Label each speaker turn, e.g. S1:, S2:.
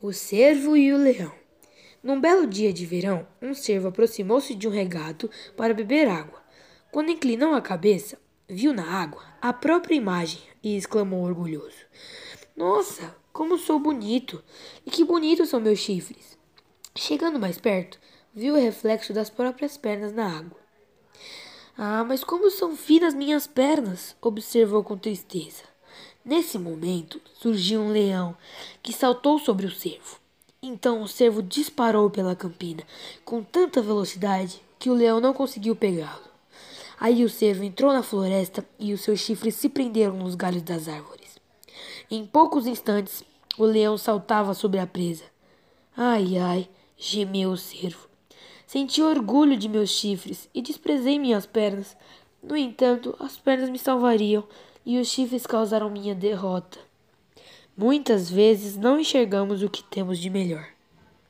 S1: O cervo e o leão. Num belo dia de verão, um cervo aproximou-se de um regato para beber água. Quando inclinou a cabeça, viu na água a própria imagem e exclamou orgulhoso: Nossa, como sou bonito! E que bonitos são meus chifres! Chegando mais perto, viu o reflexo das próprias pernas na água. Ah, mas como são finas minhas pernas! observou com tristeza. Nesse momento surgiu um leão que saltou sobre o cervo. Então o cervo disparou pela campina com tanta velocidade que o leão não conseguiu pegá-lo. Aí o cervo entrou na floresta e os seus chifres se prenderam nos galhos das árvores. Em poucos instantes, o leão saltava sobre a presa. Ai, ai, gemeu o cervo. Senti orgulho de meus chifres e desprezei minhas pernas. No entanto, as pernas me salvariam e os chifres causaram minha derrota. Muitas vezes não enxergamos o que temos de melhor.